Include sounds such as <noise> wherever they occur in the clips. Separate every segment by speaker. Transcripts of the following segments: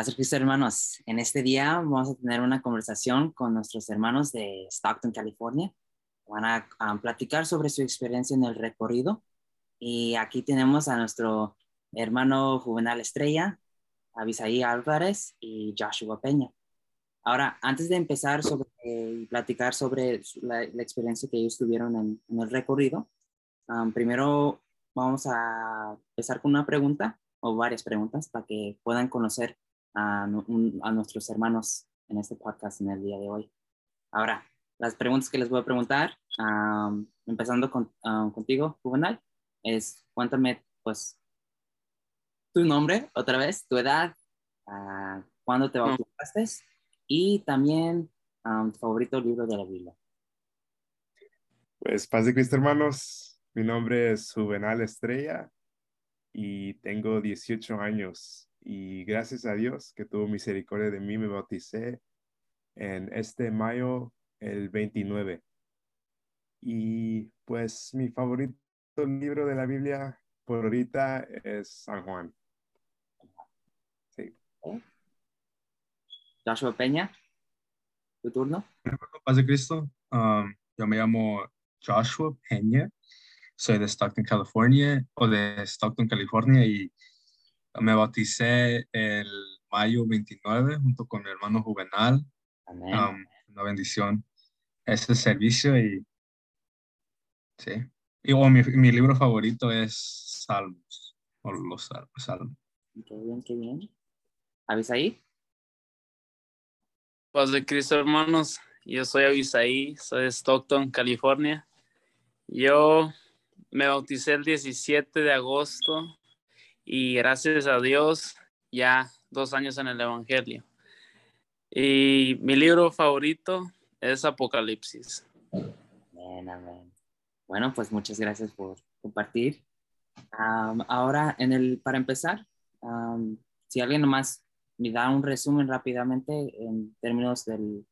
Speaker 1: Pastor Cristo, hermanos, en este día vamos a tener una conversación con nuestros hermanos de Stockton, California. Van a, a platicar sobre su experiencia en el recorrido. Y aquí tenemos a nuestro hermano Juvenal Estrella, Abisaí Álvarez y Joshua Peña. Ahora, antes de empezar sobre eh, platicar sobre la, la, experiencia que ellos tuvieron en, en el recorrido, um, primero vamos a empezar con una pregunta o varias preguntas para que puedan conocer a, a, nuestros hermanos en este podcast en el día de hoy. Ahora, las preguntas que les voy a preguntar, um, empezando con, um, contigo, Juvenal, es cuéntame, pues, tu nombre otra vez, tu edad, uh, cuándo te bautizaste y también um, tu favorito libro de la Biblia.
Speaker 2: Pues, paz de Cristo, hermanos. Mi nombre es Juvenal Estrella y tengo 18 años y gracias a Dios que tuvo misericordia de mí, me bauticé en este mayo el 29. Y pues mi favorito libro de la Biblia por ahorita es San Juan. Sí.
Speaker 1: Joshua Peña, tu turno.
Speaker 3: Paz de Cristo. Um, yo me llamo Joshua Peña. Soy de Stockton, California, o de Stockton, California, y me bauticé el mayo 29 junto con mi hermano Juvenal.
Speaker 1: Amén.
Speaker 3: Um, una bendición ese servicio y sí. Y oh, mi, mi, libro favorito es Salmos, o los Salmos.
Speaker 1: Qué bien, qué bien. ¿Avisaí?
Speaker 4: Paz de Cristo, hermanos. Yo soy Avisaí, soy de Stockton, California. Yo me bauticé el 17 de agosto y gracias a Dios ya dos años en el Evangelio. Y mi libro favorito es Apocalipsis.
Speaker 1: Bueno, pues muchas gracias por compartir. Ahora, en el, para empezar, si alguien nomás me da un resumen rápidamente en términos del,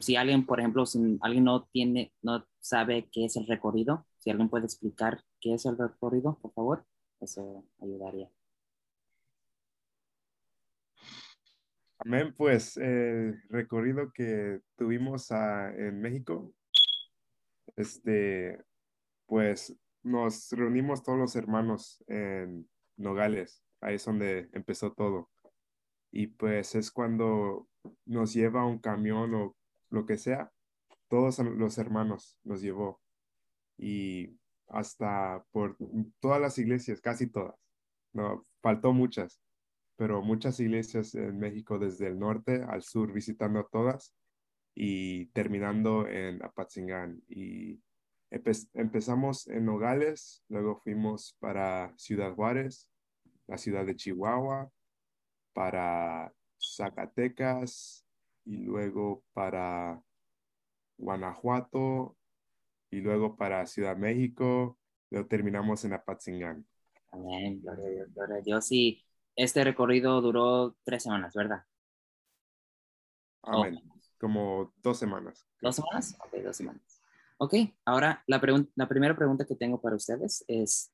Speaker 1: si alguien, por ejemplo, si alguien no tiene, no sabe qué es el recorrido, si alguien puede explicar qué es el recorrido, por favor, eso ayudaría.
Speaker 2: Amén, pues el recorrido que tuvimos a, en México, este, pues nos reunimos todos los hermanos en Nogales, ahí es donde empezó todo. Y pues es cuando nos lleva un camión o lo que sea, todos los hermanos nos llevó. Y hasta por todas las iglesias, casi todas. No, faltó muchas, pero muchas iglesias en México desde el norte al sur visitando todas y terminando en Apatzingán. Y empe empezamos en Nogales, luego fuimos para Ciudad Juárez, la ciudad de Chihuahua, para Zacatecas y luego para Guanajuato y luego para Ciudad México, lo terminamos en Apatzingán.
Speaker 1: Amén, gloria a Dios, gloria a Dios. Y este recorrido duró tres semanas, ¿verdad?
Speaker 2: Amén. Oh. Como dos semanas.
Speaker 1: ¿Dos semanas? Ok, dos semanas. Ok, ahora la, la primera pregunta que tengo para ustedes es,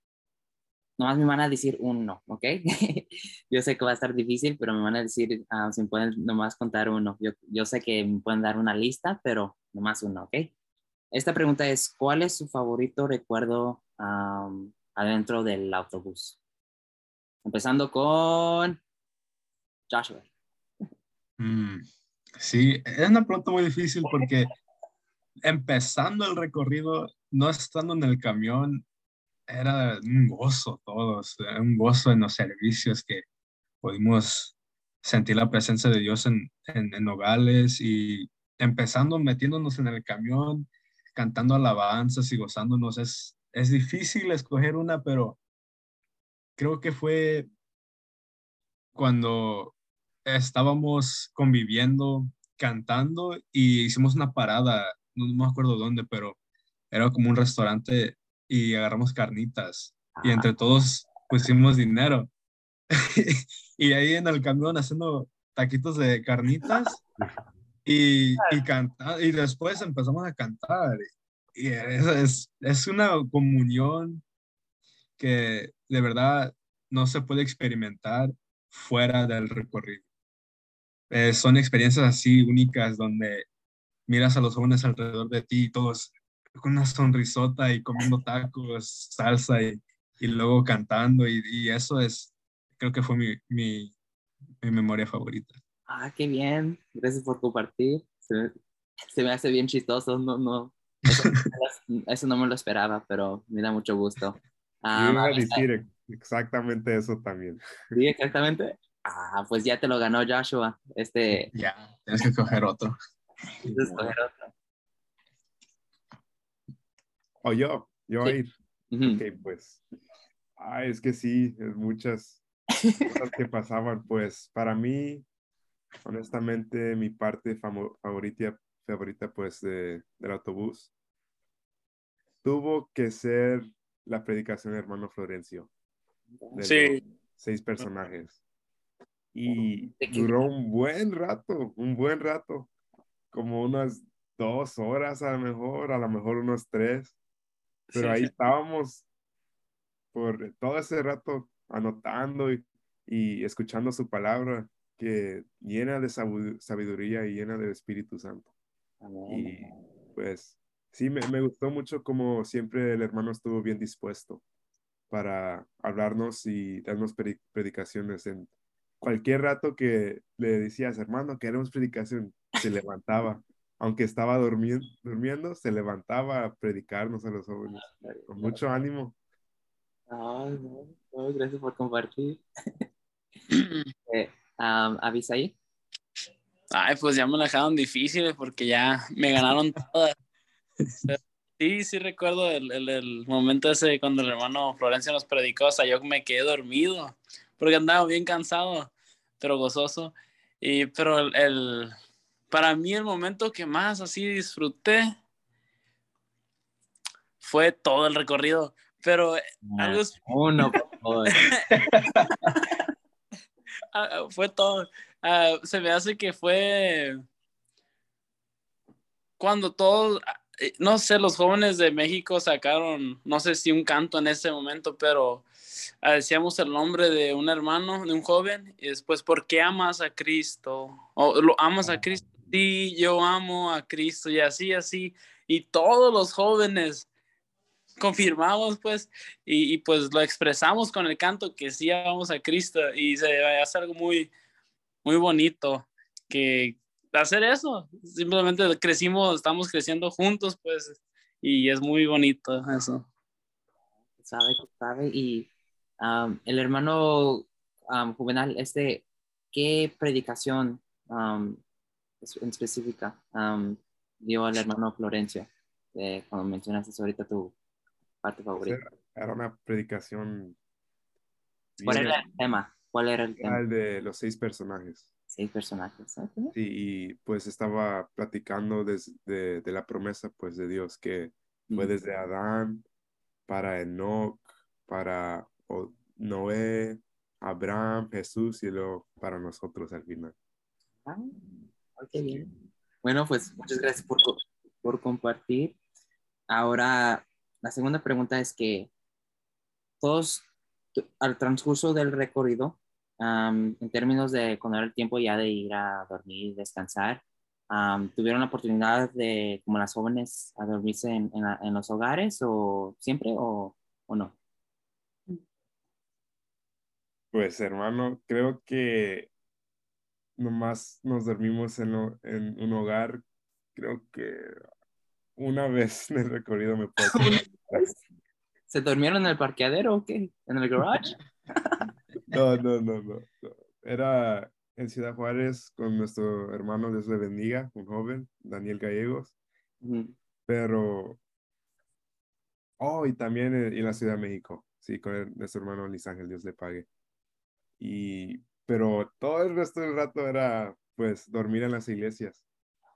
Speaker 1: nomás me van a decir uno, ¿ok? <laughs> yo sé que va a estar difícil, pero me van a decir uh, si pueden nomás contar uno. Yo, yo sé que me pueden dar una lista, pero nomás uno, ¿ok? Esta pregunta es, ¿cuál es su favorito recuerdo um, adentro del autobús? Empezando con Joshua.
Speaker 3: Mm, sí, es una pregunta muy difícil porque empezando el recorrido, no estando en el camión, era un gozo todos, un gozo en los servicios que pudimos sentir la presencia de Dios en, en, en Nogales y empezando metiéndonos en el camión, cantando alabanzas y gozándonos. Es, es difícil escoger una, pero creo que fue cuando estábamos conviviendo, cantando y hicimos una parada, no me acuerdo dónde, pero era como un restaurante y agarramos carnitas y entre todos pusimos dinero. <laughs> y ahí en el camión haciendo taquitos de carnitas <laughs> y, y, después empezamos a cantar. Y es, es una comunión que de verdad no se puede experimentar fuera del recorrido. Eh, son experiencias así únicas donde miras a los jóvenes alrededor de ti y todos con una sonrisota y comiendo tacos, salsa y, y luego cantando y, y, eso es, creo que fue mi, mi, mi, memoria favorita.
Speaker 1: Ah, qué bien, gracias por compartir. Se, se me hace bien chistoso, no, no, eso, <laughs> eso, no me lo esperaba, pero me da mucho gusto.
Speaker 2: Ah, Yo iba a decir exactamente eso también.
Speaker 1: Sí, exactamente. Ah, pues ya te lo ganó Joshua. Este... <laughs>
Speaker 3: Ya, tienes que coger otro.
Speaker 1: Tienes que coger otro.
Speaker 2: O yo, yo sí. Ok, pues. Ah, es que sí, es muchas <laughs> cosas que pasaban. Pues para mí, honestamente, mi parte favorita, favorita pues, de, del autobús tuvo que ser la predicación de hermano Florencio.
Speaker 4: De sí.
Speaker 2: Seis personajes. Y duró un buen rato, un buen rato, como unas dos horas a lo mejor, a lo mejor unos tres. Pero ahí estábamos por todo ese rato anotando y, y, escuchando su palabra que llena de sabiduría y llena del Espíritu Santo. Y pues sí, me, me, gustó mucho como siempre el hermano estuvo bien dispuesto para hablarnos y darnos predicaciones en cualquier rato que le decías, hermano, queremos predicación, se levantaba. Aunque estaba durmiendo, durmiendo, se levantaba a predicarnos a los jóvenes. Con mucho ánimo.
Speaker 1: Ay, no, gracias por compartir. <clears throat> eh, um, ¿Avisaí?
Speaker 4: Ay, pues ya me lo dejaron difícil porque ya me ganaron <laughs> todas. Sí, sí recuerdo el, el, el, momento ese cuando el hermano Florencia nos predicó, o sea, yo me quedé dormido porque andaba bien cansado, pero gozoso. Y, pero el, el, para mí el momento que más así disfruté fue todo el recorrido, pero
Speaker 1: no, algo... Uno, <laughs>
Speaker 4: fue todo. Uh, se me hace que fue cuando todos eh, no sé, los jóvenes de México sacaron, no sé si un canto en ese momento, pero ah, decíamos el nombre de un hermano, de un joven, y después, ¿por qué amas a Cristo? ¿O lo amas a Cristo? Sí, yo amo a Cristo, y así, así, y todos los jóvenes confirmamos, pues, y, y pues lo expresamos con el canto que sí amamos a Cristo, y se hace algo muy, muy bonito, que, hacer eso. Simplemente crecimos, estamos creciendo juntos, pues, y es muy bonito eso.
Speaker 1: Sabe, sabe, y um, el hermano um, Juvenal, este, ¿qué predicación um, en específica dio al hermano Florencio? Eh, cuando mencionaste ahorita tu parte favorita.
Speaker 2: Era una predicación.
Speaker 1: ¿Cuál era el tema? ¿Cuál era el tema?
Speaker 2: el de los seis personajes
Speaker 1: seis personajes.
Speaker 2: Sí, y pues estaba platicando desde de la promesa pues de Dios que fue desde Adán para Enoch, para Noé, Abraham, Jesús y luego para nosotros al final.
Speaker 1: Ah, bien. Bueno, pues muchas gracias por, por compartir. Ahora, la segunda pregunta es que todos al transcurso del recorrido en términos de cuando era el tiempo ya de ir a dormir, descansar, ¿tuvieron la oportunidad de, como las jóvenes, a dormirse en, en, los hogares o siempre o, o, no?
Speaker 2: Pues hermano, creo que nomás nos dormimos en, en un hogar, creo que una vez en el recorrido me puedo... <laughs>
Speaker 1: ¿Se durmieron en el parqueadero o qué? ¿En el garage?
Speaker 2: No, no, no, no, Era en Ciudad Juárez con nuestro hermano Dios le bendiga, un joven, Daniel Gallegos. Pero, oh, y también en, la Ciudad de México, sí, con nuestro hermano Luis Ángel, Dios le pague. Y, pero todo el resto del rato era, pues, dormir en las iglesias.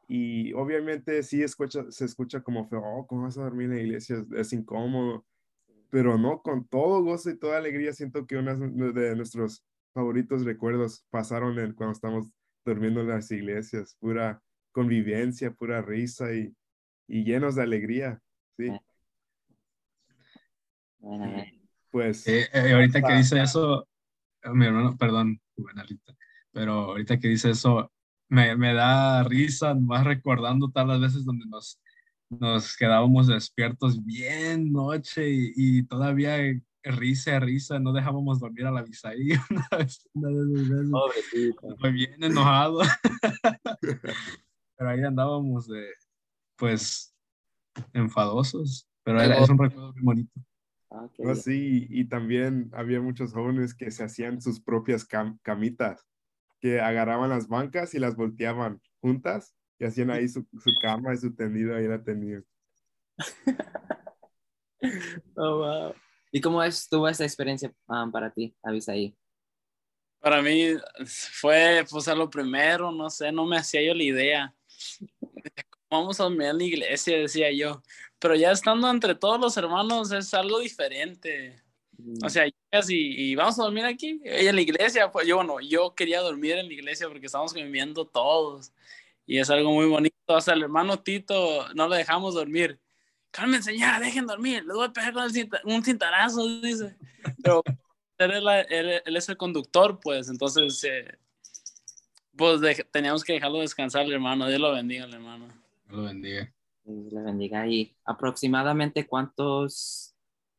Speaker 2: Y obviamente sí escucha, se escucha como feo, oh, ¿cómo vas a dormir en la iglesia? Es incómodo pero no, con todo gozo y toda alegría siento que uno de nuestros favoritos recuerdos pasaron cuando estamos durmiendo en las iglesias, pura convivencia, pura risa y, y llenos de alegría, ¿sí?
Speaker 1: Bueno,
Speaker 2: pues...
Speaker 3: Eh, eh, ahorita que dice eso, mi hermano, perdón, Juvenalita, pero ahorita que dice eso, me, me da risa, más recordando todas las veces donde nos, nos quedábamos despiertos bien noche y, y todavía risa, risa, no dejábamos dormir a la Bisaí una vez, una vez,
Speaker 1: Pobrecito.
Speaker 3: Fue bien enojado. <laughs> pero ahí andábamos de, pues, enfadosos. Pero era, es un recuerdo muy bonito.
Speaker 1: Ah,
Speaker 2: No, sí, y también había muchos jóvenes que se hacían sus propias cam- camitas, que agarraban las bancas y las volteaban juntas y hacían ahí su, su cama y su tendido ahí la tenían. <laughs>
Speaker 1: Oh, wow. ¿Y cómo estuvo esta experiencia um, para ti, Avisaí?
Speaker 4: Para mí fue pues a lo primero, no sé, no me hacía yo la idea. Vamos a dormir en la iglesia, decía yo. Pero ya estando entre todos los hermanos es algo diferente. O sea, llegas y, y vamos a dormir aquí, y en la iglesia. Pues yo, bueno, yo quería dormir en la iglesia porque estamos conviviendo todos. Y es algo muy bonito. Hasta el hermano Tito no lo dejamos dormir. Cálmense ya, dejen dormir. Les voy a pegar con el cinta- un cintarazo, dice. Pero él, él- él es el conductor, pues. Entonces, eh, pues de- teníamos que dejarlo descansar, el hermano. Dios lo bendiga, el hermano.
Speaker 3: Dios lo bendiga.
Speaker 1: Dios le bendiga. ¿Y aproximadamente cuántos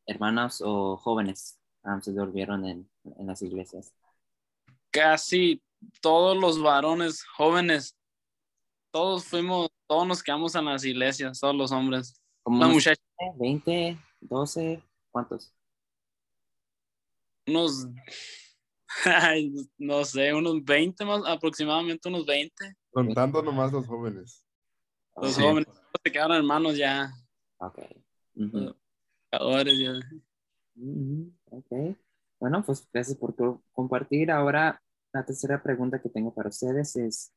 Speaker 1: hermanos o jóvenes um, se durmieron en, en las iglesias?
Speaker 4: casi todos los varones jóvenes, todos fuimos, todos nos quedamos en las iglesias, todos los hombres.
Speaker 1: ¿Como
Speaker 4: Las
Speaker 1: unos
Speaker 4: muchachas,
Speaker 1: 20, 12? ¿Cuántos?
Speaker 4: unos, <laughs> no sé, unos 20 más, aproximadamente unos 20.
Speaker 2: Contando nomás los jóvenes.
Speaker 4: Los
Speaker 3: Sí.
Speaker 4: jóvenes se quedaron hermanos ya,
Speaker 1: Ok. Ujú.
Speaker 4: Pecadores ya.
Speaker 1: Ok. Bueno, pues gracias por co- compartir. Ahora, la tercera pregunta que tengo para ustedes es,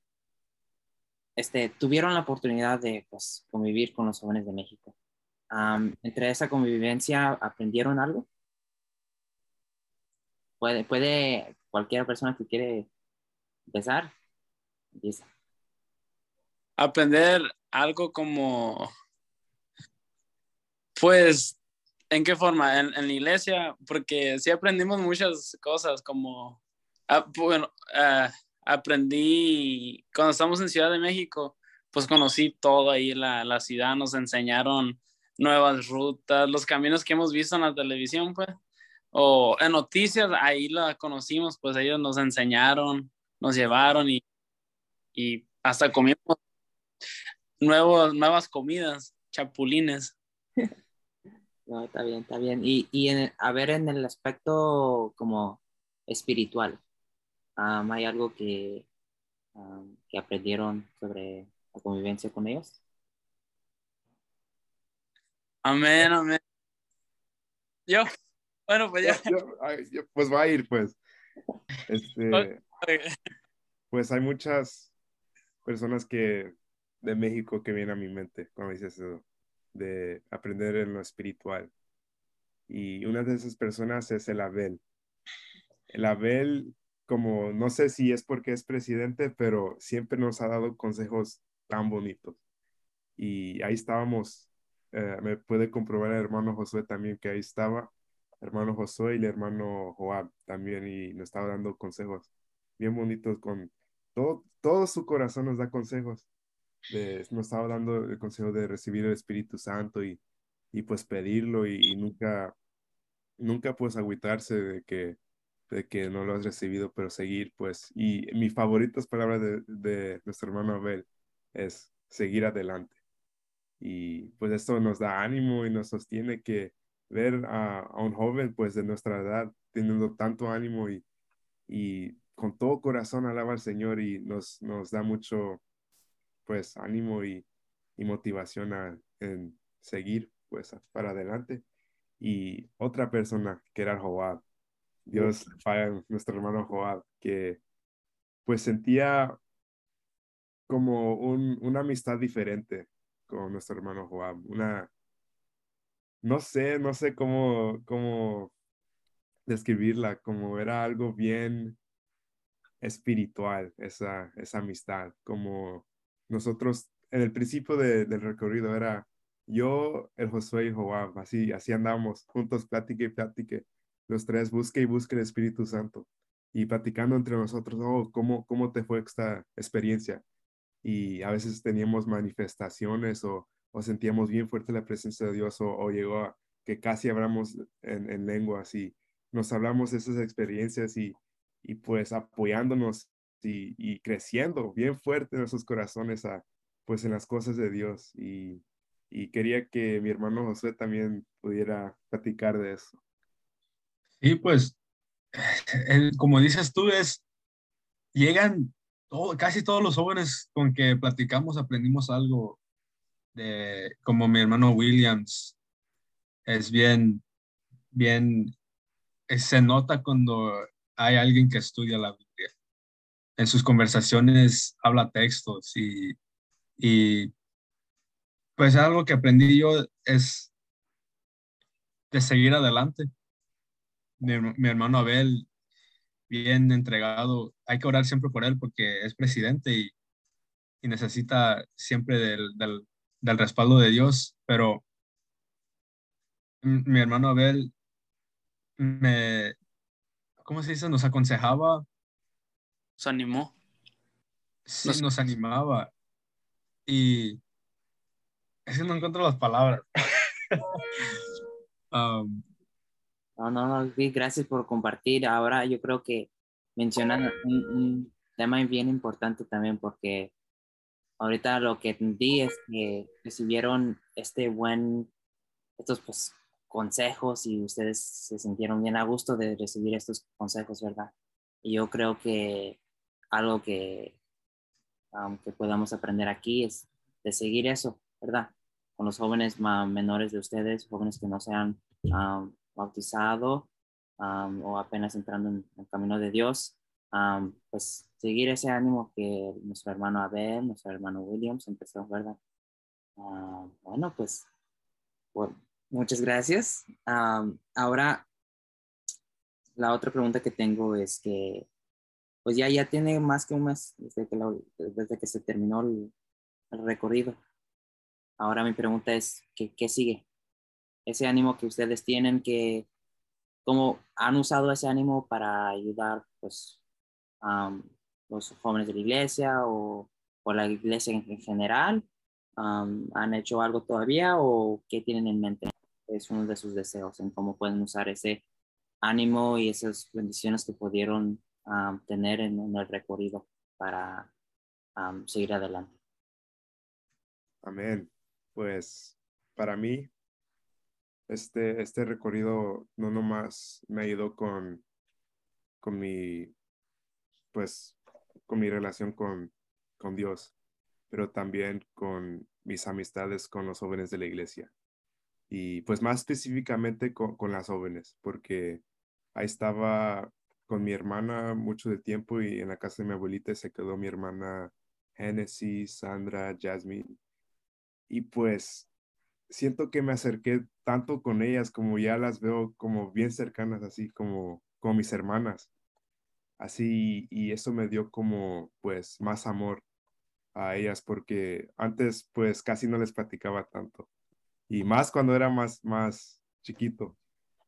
Speaker 1: este, ¿tuvieron la oportunidad de pues, convivir con los jóvenes de México? ¿Entre esa convivencia aprendieron algo? Puede, puede cualquier persona que quiere empezar. Empieza.
Speaker 4: Aprender algo como, pues, ¿en qué forma? En, en la iglesia, porque sí aprendimos muchas cosas, como, ah, bueno, ah, aprendí, cuando estamos en Ciudad de México, pues conocí todo ahí, la, la ciudad, nos enseñaron nuevas rutas, los caminos que hemos visto en la televisión, pues, o en noticias, ahí la conocimos, pues ellos nos enseñaron, nos llevaron y, y hasta comimos nuevos, nuevas comidas, chapulines.
Speaker 1: No, está bien, está bien. Y, y en- a ver, en el aspecto como espiritual, am, ¿hay algo que, que aprendieron sobre la convivencia con ellos?
Speaker 4: Amén, amén. Yo, bueno, pues ya.
Speaker 2: Yo- pues va a ir, pues. Este, pues hay muchas personas que de México que vienen a mi mente cuando dices eso, de aprender en lo espiritual. Y una de esas personas es el Abel. El Abel, como no sé si es porque es presidente, pero siempre nos ha dado consejos tan bonitos. Y ahí estábamos, eh, me puede comprobar el hermano Josué también que ahí estaba, hermano Josué y el hermano Joab también, y nos estaba dando consejos bien bonitos con todo, todo su corazón nos da consejos. Nos estaba dando el consejo de recibir el Espíritu Santo y, y pues pedirlo y, y nunca, nunca pues agüitarse de que, de que no lo has recibido, pero seguir pues. Y mis favoritas palabras de, de nuestro hermano Abel es seguir adelante. Y pues esto nos da ánimo y nos sostiene que ver a, a un joven pues de nuestra edad teniendo tanto ánimo y, y con todo corazón alaba al Señor y nos, nos da mucho pues ánimo y, y motivación a en seguir pues para adelante. Y otra persona que era Joab, Dios paga nuestro hermano Joab, que pues sentía como un, una amistad diferente con nuestro hermano Joab, una, no sé, no sé cómo, cómo describirla, como era algo bien espiritual, esa, esa amistad, como nosotros en el principio de- del recorrido era yo, el Josué y Joab, así, así andamos juntos, plática y plática, los tres, busque y busque el Espíritu Santo. y platicando entre nosotros, oh, ¿cómo, ¿cómo te fue esta experiencia? Y a veces teníamos manifestaciones o, o sentíamos bien fuerte la presencia de Dios o, llegó a que casi hablamos en, en lenguas y nos hablamos de esas experiencias y, y pues apoyándonos y, creciendo bien fuerte en nuestros corazones a, pues en las cosas de Dios. Y, quería que mi hermano José también pudiera platicar de eso.
Speaker 3: Sí, pues, <sighs> como dices tú, es, llegan casi todos los jóvenes con que platicamos, aprendimos algo de, como mi hermano Williams, es bien, bien, se nota cuando hay alguien que estudia la. En sus conversaciones habla textos y, y pues algo que aprendí yo es de seguir adelante. Mi, hermano Abel, bien entregado, hay que orar siempre por él porque es presidente y, necesita siempre del, del, respaldo de Dios, pero mi hermano Abel me, ¿cómo se dice? Nos aconsejaba.
Speaker 4: Nos animó.
Speaker 3: Sí, nos animaba. Y es que no encuentro las palabras. <laughs>
Speaker 1: Um, no, no, no, gracias por compartir. Ahora yo creo que mencionan un, tema bien importante también porque ahorita lo que entendí es que recibieron este buen, estos pues, consejos y ustedes se sintieron bien a gusto de recibir estos consejos, ¿verdad? Y yo creo que algo que, um, podamos aprender aquí es de seguir eso, ¿verdad? Con los jóvenes menores de ustedes, jóvenes que no se han bautizado o apenas entrando en el camino de Dios, pues seguir ese ánimo que nuestro hermano Abel, nuestro hermano Williams empezó, ¿verdad? bueno, pues muchas gracias. ahora, la otra pregunta que tengo es que, pues ya, ya tiene más que un mes desde que, desde que se terminó el recorrido. Ahora mi pregunta es, ¿qué, ¿qué, sigue? Ese ánimo que ustedes tienen, que, ¿cómo han usado ese ánimo para ayudar pues, a los jóvenes de la iglesia o, o la iglesia en, general? ¿Han hecho algo todavía o qué tienen en mente? Es uno de sus deseos en cómo pueden usar ese ánimo y esas bendiciones que pudieron tener en, el recorrido para seguir adelante.
Speaker 2: Amén pues para mí, este, este recorrido no nomás me ayudó con, con mi, pues, con mi relación con, con Dios, pero también con mis amistades con los jóvenes de la iglesia. Y pues más específicamente con, con las jóvenes, porque ahí estaba con mi hermana mucho de tiempo y en la casa de mi abuelita se quedó mi hermana Genesis, Sandra, Jasmine y pues siento que me acerqué tanto con ellas como ya las veo como bien cercanas, así como, como mis hermanas. Así, y eso me dio como pues más amor a ellas porque antes pues casi no les platicaba tanto. Y más cuando era más, más chiquito.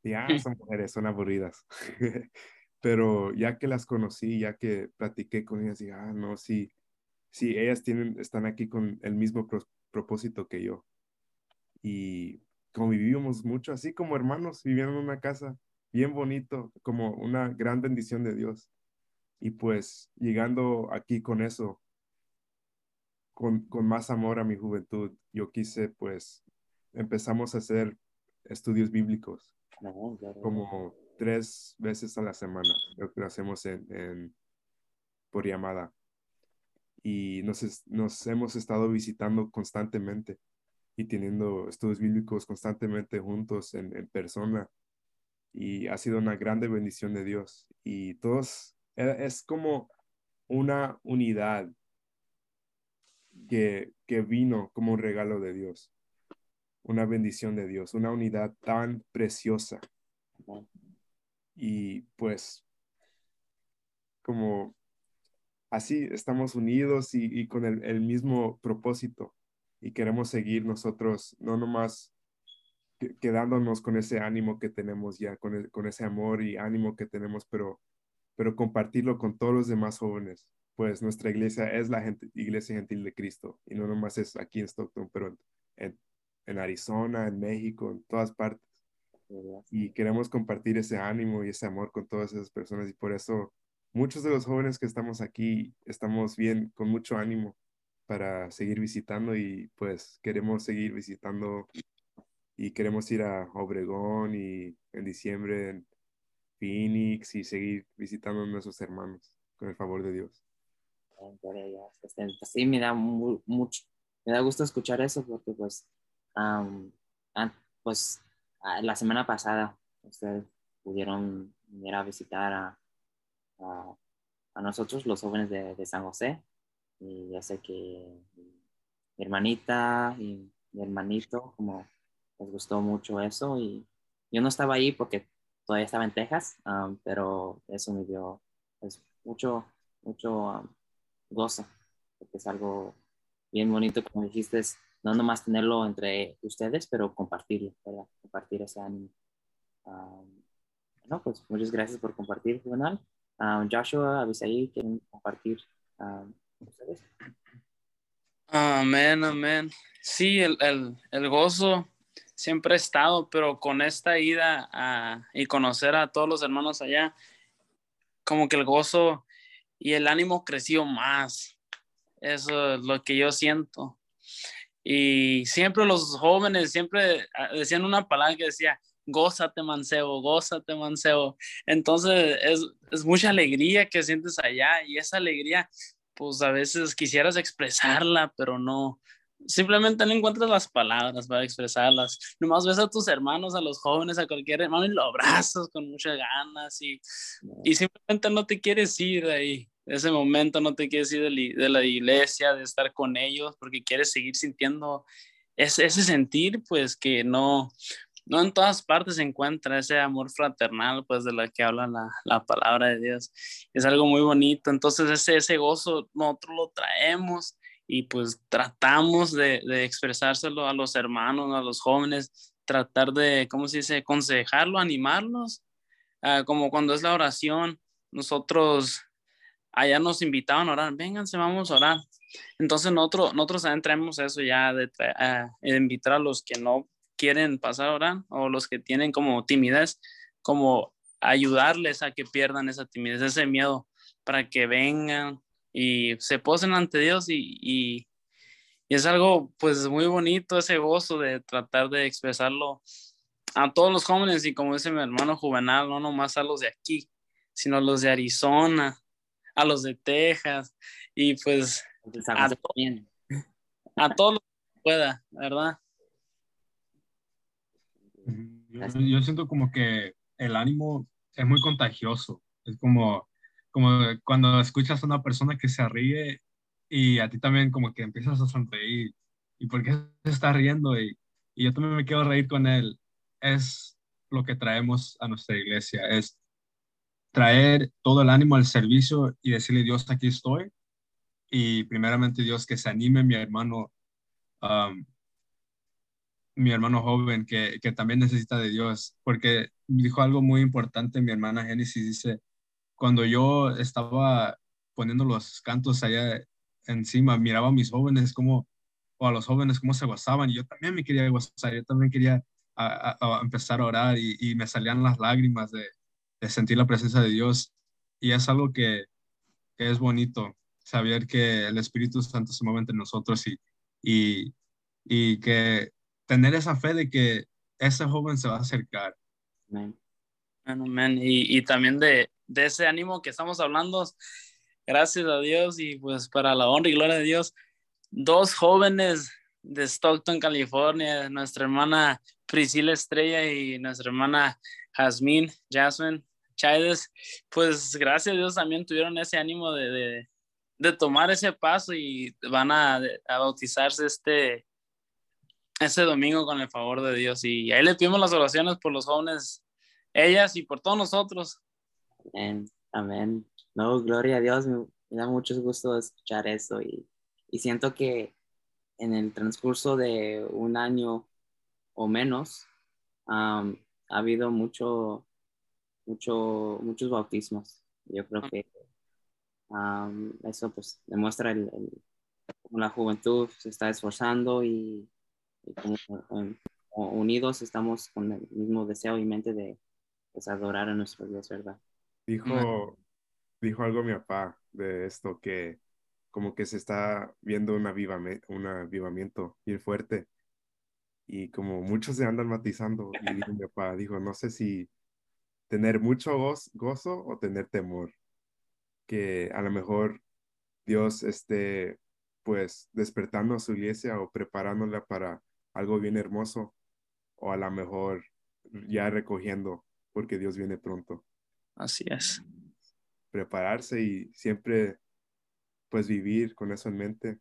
Speaker 2: Y ah, <laughs> son mujeres, son aburridas. <laughs> Pero ya que las conocí, ya que platiqué con ellas, y ah, no, sí, sí, ellas tienen, están aquí con el mismo propósito que yo. Y convivimos mucho, así como hermanos, viviendo en una casa bien bonito, como una gran bendición de Dios. Y pues llegando aquí con eso, con, con más amor a mi juventud, yo quise pues empezamos a hacer estudios bíblicos como tres veces a la semana, lo hacemos en, por llamada y nos, nos hemos estado visitando constantemente y teniendo estudios bíblicos constantemente juntos en, en, persona. Y ha sido una grande bendición de Dios. Y todos, e, es como una unidad que, que vino como un regalo de Dios, una bendición de Dios, una unidad tan preciosa. Y pues, como así estamos unidos y, con el, mismo propósito y queremos seguir nosotros, no nomás quedándonos con ese ánimo que tenemos ya, con, con ese amor y ánimo que tenemos, pero pero compartirlo con todos los demás jóvenes. Pues nuestra iglesia es la iglesia gentil de Cristo y no nomás es aquí en Stockton, pero en, en Arizona, en México, en todas partes. Y queremos compartir ese ánimo y ese amor con todas esas personas y por eso muchos de los jóvenes que estamos aquí estamos bien, con mucho ánimo para seguir visitando y pues queremos seguir visitando y queremos ir a Obregón y en diciembre en Phoenix y seguir visitando a nuestros hermanos con el favor de Dios.
Speaker 1: Este, sí, me da mucho, me da gusto escuchar eso porque pues, pues la semana pasada ustedes pudieron venir a visitar a, a, nosotros, los jóvenes de, de, San José. Y ya sé que mi hermanita y mi hermanito, como les gustó mucho eso. Y yo no estaba ahí porque todavía estaba en Texas, pero eso me dio pues, mucho, mucho gozo, porque es algo bien bonito, como dijiste, no nomás tenerlo entre ustedes, pero compartirlo, compartir ese ánimo. bueno, pues muchas gracias por compartir, Juvenal. Joshua, Abisaí, ¿quieren compartir ustedes?
Speaker 4: Amén, amén. Sí, el, el, el, gozo siempre ha estado, pero con esta ida a, y conocer a todos los hermanos allá, como que el gozo y el ánimo creció más. Eso es lo que yo siento. Y siempre los jóvenes siempre ah, decían una palabra que decía, gózate mancebo, gózate mancebo. Entonces es, es mucha alegría que sientes allá y esa alegría, pues a veces quisieras expresarla, pero no, simplemente no encuentras las palabras para expresarlas. Nomás ves a tus hermanos, a los jóvenes, a cualquier hermano y lo abrazas con muchas ganas y, y simplemente no te quieres ir de ahí. De ese momento no te quieres ir de, la iglesia, de estar con ellos, porque quieres seguir sintiendo ese, ese sentir, pues que no, no en todas partes se encuentra ese amor fraternal, pues de la que habla la, la, palabra de Dios. Es algo muy bonito. Entonces ese, ese gozo nosotros lo traemos y pues tratamos de, de, expresárselo a los hermanos, a los jóvenes, tratar de, ¿cómo se dice?, aconsejarlo, animarlos, uh, como cuando es la oración, nosotros allá nos invitaban a orar, vénganse, vamos a orar. Entonces nosotros, nosotros también traemos eso ya de, uh, invitar a los que no quieren pasar a orar o los que tienen como timidez, como ayudarles a que pierdan esa timidez, ese miedo, para que vengan, y se posen ante Dios y, y, es algo pues muy bonito ese gozo de tratar de expresarlo a todos los jóvenes y como dice mi hermano Juvenal, no nomás a los de aquí, sino a los de Arizona, a los de Texas y pues a, a todos los que pueda, ¿verdad?
Speaker 3: Yo siento como que el ánimo es muy contagioso, es como como cuando escuchas a una persona que se ríe y a ti también como que empiezas a sonreír. ¿Y por qué se está riendo? Y, y yo también me quiero reír con él. Es lo que traemos a nuestra iglesia, es traer todo el ánimo al servicio y decirle, Dios, aquí estoy. Y primeramente, Dios, que se anime mi hermano, um, mi hermano joven, que, que también necesita de Dios, porque dijo algo muy importante mi hermana Génesis, dice, cuando yo estaba poniendo los cantos allá encima, miraba a mis jóvenes como, o a los jóvenes cómo se gozaban, y yo también me quería gozar, yo también quería empezar a orar y, me salían las lágrimas de, sentir la presencia de Dios. Y es algo que, es bonito, saber que el Espíritu Santo se mueve entre nosotros y, y, y que tener esa fe de que ese joven se va a acercar.
Speaker 4: Amén. Amén. Y, y también de, de ese ánimo que estamos hablando. Gracias a Dios y pues para la honra y gloria de Dios, dos jóvenes de Stockton, California, nuestra hermana Priscila Estrella y nuestra hermana Jasmine, Jasmine Chaides, pues gracias a Dios también tuvieron ese ánimo de, de, tomar ese paso y van a, a, bautizarse este, ese domingo con el favor de Dios. Y ahí le pedimos las oraciones por los jóvenes, ellas y por todos nosotros,
Speaker 1: Amén. Amén. No, gloria a Dios. Me, da mucho gusto escuchar eso y, y, siento que en el transcurso de un año o menos ha habido mucho, mucho, muchos bautismos. Yo creo que um, eso pues demuestra el, el- cómo la juventud se está esforzando y, y como um, unidos estamos con el mismo deseo y mente de pues, adorar a nuestro Dios, ¿verdad?
Speaker 2: Dijo, dijo algo mi papá de esto, que como que se está viendo un, avivame- un avivamiento bien fuerte y como muchos se andan matizando y mi papá, dijo, no sé si tener mucho goz- gozo o tener temor, que a lo mejor Dios esté pues despertando a su iglesia o preparándola para algo bien hermoso o a lo mejor ya recogiendo porque Dios viene pronto
Speaker 4: Así es.
Speaker 2: prepararse y siempre pues vivir con eso en mente,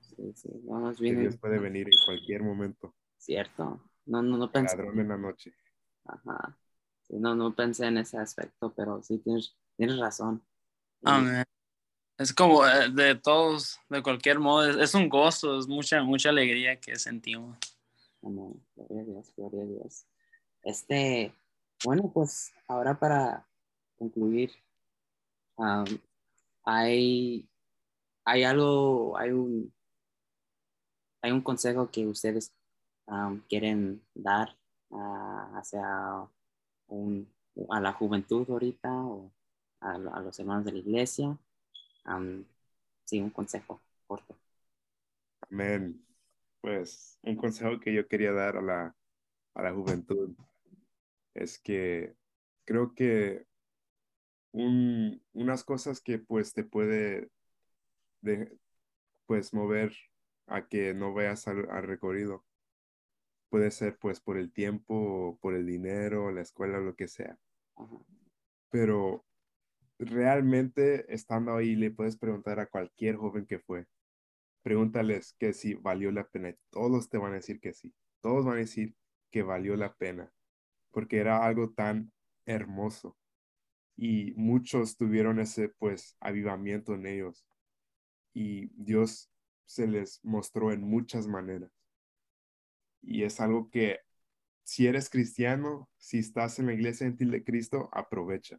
Speaker 1: Sí, sí, vamos
Speaker 2: que
Speaker 1: bien,
Speaker 2: Dios puede venir en cualquier momento,
Speaker 1: cierto. No, no, no pensé,
Speaker 2: ladrón en la noche.
Speaker 1: Ajá. Sí, no, no pensé en ese aspecto, pero sí tienes, tienes razón.
Speaker 4: Amén. Es como eh, de todos, de cualquier modo, es, es un gozo, es mucha, mucha alegría que sentimos.
Speaker 1: Amén. Gloria a Dios, gloria a Dios. Este, bueno, pues ahora para concluir, hay, hay algo, hay un, hay un consejo que ustedes quieren dar hacia un- a la juventud ahorita o a, los hermanos de la iglesia. Sí, un consejo corto.
Speaker 2: Amén. Pues un consejo que yo quería dar a la, a la juventud es que creo que un- unas cosas que pues te puede de, pues mover a que no vayas al recorrido puede ser pues por el tiempo o por el dinero, la escuela, lo que sea.
Speaker 1: Ajá.
Speaker 2: pero realmente estando ahí le puedes preguntar a cualquier joven que fue. Pregúntales que si valió la pena. Todos te van a decir que sí. Todos van a decir que valió la pena, porque era algo tan hermoso. Y muchos tuvieron ese pues avivamiento en ellos. Y Dios se les mostró en muchas maneras. Y es algo que si eres cristiano, si estás en la iglesia gentil de Cristo, aprovecha.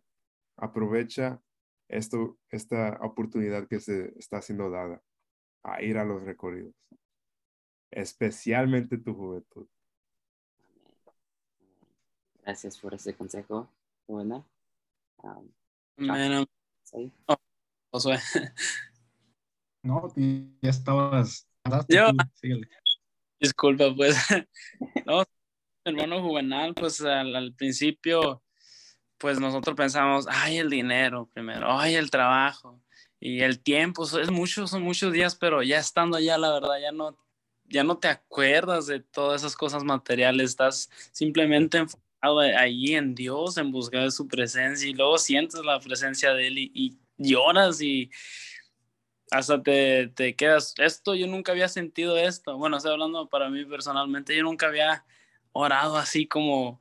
Speaker 2: Aprovecha esto, esta oportunidad que se está siendo dada a ir a los recorridos, especialmente tu juventud.
Speaker 1: Gracias por ese consejo, buena. Sí.
Speaker 4: Josué.
Speaker 3: No, ya estabas.
Speaker 4: Yo-
Speaker 3: tú, síguele.
Speaker 4: Disculpa, pues. <laughs> No, hermano Juvenal, pues al, al principio, pues nosotros pensamos, ay, el dinero primero, ay, el trabajo y el tiempo, es mucho, son muchos días, pero ya estando allá, la verdad, ya no, ya no te acuerdas de todas esas cosas materiales, estás simplemente enfocado allí en Dios, en buscar su presencia y luego sientes la presencia de Él y lloras y hasta te, te quedas, esto yo nunca había sentido esto, bueno, estoy hablando para mí personalmente, yo nunca había orado así como,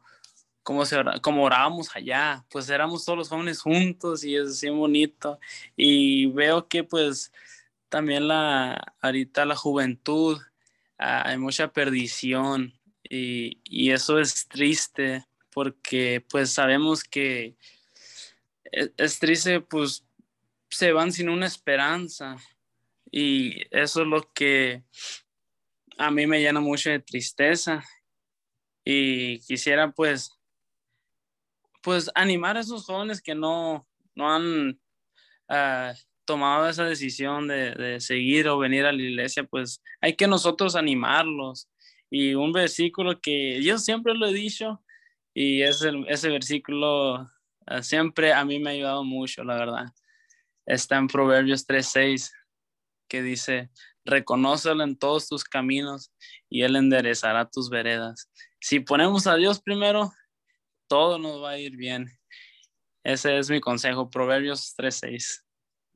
Speaker 4: como, se como orábamos allá, pues éramos todos los jóvenes juntos y es así bonito. Y veo que pues también la, ahorita la juventud, ah, hay mucha perdición y, y eso es triste porque pues sabemos que es, es triste pues se van sin una esperanza y eso es lo que a mí me llena mucho de tristeza y quisiera pues pues animar a esos jóvenes que no, no han ah, tomado esa decisión de, de seguir o venir a la iglesia, pues hay que nosotros animarlos. Y un versículo que yo siempre lo he dicho y es el- ese versículo ah, siempre a mí me ha ayudado mucho, la verdad. Está en Proverbios 3:6 que dice, reconócelo en todos tus caminos y él enderezará tus veredas. Si ponemos a Dios primero, todo nos va a ir bien. Ese es mi consejo, Proverbios 3:6.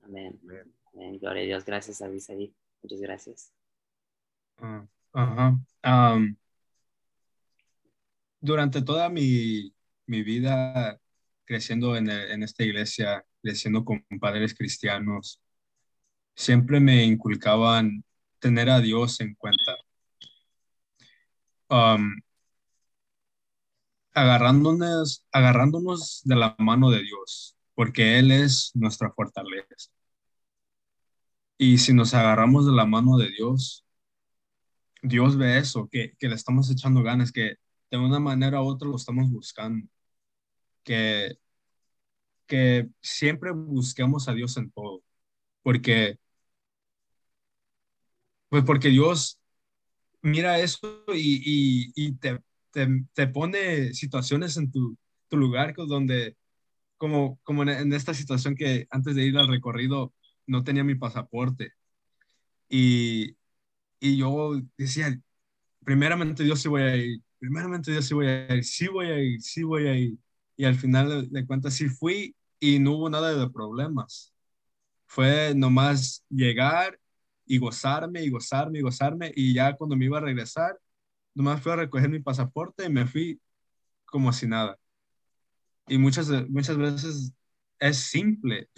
Speaker 1: Amén. Amén. Gloria a Dios. Gracias, Abisaí. Muchas gracias.
Speaker 3: Ah, durante toda mi, mi vida creciendo en, el- en esta iglesia, creciendo con padres cristianos, siempre me inculcaban tener a Dios en cuenta. Agarrándonos, agarrándonos de la mano de Dios. porque Él es nuestra fortaleza. Y si nos agarramos de la mano de Dios, Dios ve eso, que, que le estamos echando ganas, que de una manera u otra lo estamos buscando, que, que siempre busquemos a Dios en todo, porque, pues porque Dios mira eso y, y, te, te, pone situaciones en tu, tu lugar donde, como, como en esta situación que antes de ir al recorrido no tenía mi pasaporte. Y, y yo decía, primeramente Dios sí voy a ir, primeramente Dios sí voy a ir, sí voy a ir, sí voy a ir. Y al final de cuentas sí fui y no hubo nada de problemas. Fue nomás llegar y gozarme y gozarme y gozarme y ya cuando me iba a regresar, nomás fui a recoger mi pasaporte y me fui como si nada. Y muchas, muchas veces es simple,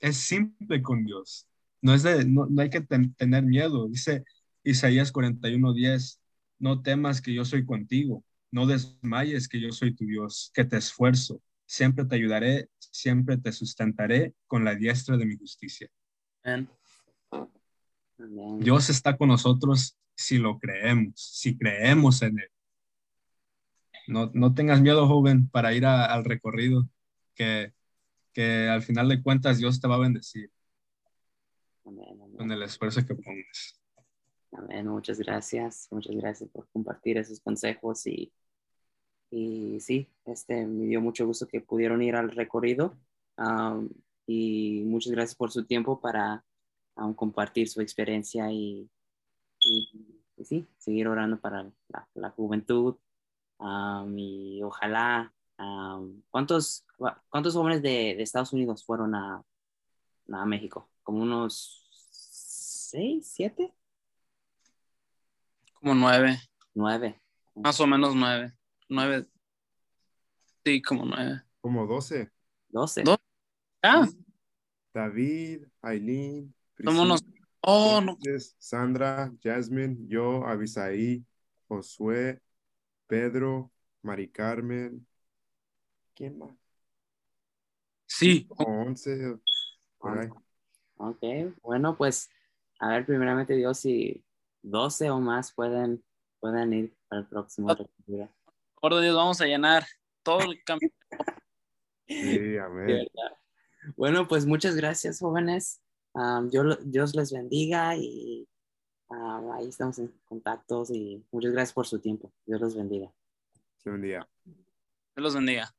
Speaker 3: es simple con Dios. No, es de, no, hay que tener miedo. Dice Isaías 41:10, no temas que yo soy contigo, no desmayes que yo soy tu Dios, que te esfuerzo, siempre te ayudaré, siempre te sustentaré con la diestra de mi justicia. Dios está con nosotros si lo creemos, si creemos en Él. No, no tengas miedo, joven, para ir al recorrido, que que al final de cuentas Dios te va a bendecir con el esfuerzo que pongas.
Speaker 1: Amén, muchas gracias, muchas gracias por compartir esos consejos y, y sí, este, me dio mucho gusto que pudieron ir al recorrido y muchas gracias por su tiempo para compartir su experiencia y, y, sí, seguir orando para la, juventud y ojalá ¿cuántos, ¿Cuántos jóvenes de, de, Estados Unidos fueron a, a México? ¿Como unos seis, siete?
Speaker 4: Como nueve.
Speaker 1: Nueve.
Speaker 4: Más o menos nueve. Nueve. Sí, como nueve.
Speaker 2: Como doce.
Speaker 1: Doce.
Speaker 4: Ah.
Speaker 2: David, Aileen,
Speaker 4: Priscila, Oh, no.
Speaker 2: Sandra, Jasmine, yo, Abisaí, Josué, Pedro, Mari Carmen, ¿Quién más?
Speaker 4: Sí.
Speaker 2: 11.
Speaker 1: Ok, bueno, pues a ver, primeramente Dios, si 12 o más pueden, pueden ir para el próximo
Speaker 4: Por Dios, vamos a llenar todo el camino.
Speaker 2: sí, amén.
Speaker 1: Bueno, pues muchas gracias, jóvenes. Dios les bendiga y ahí estamos en contactos y muchas gracias por su tiempo. Dios los bendiga.
Speaker 2: Dios bendiga.
Speaker 4: Dios los bendiga.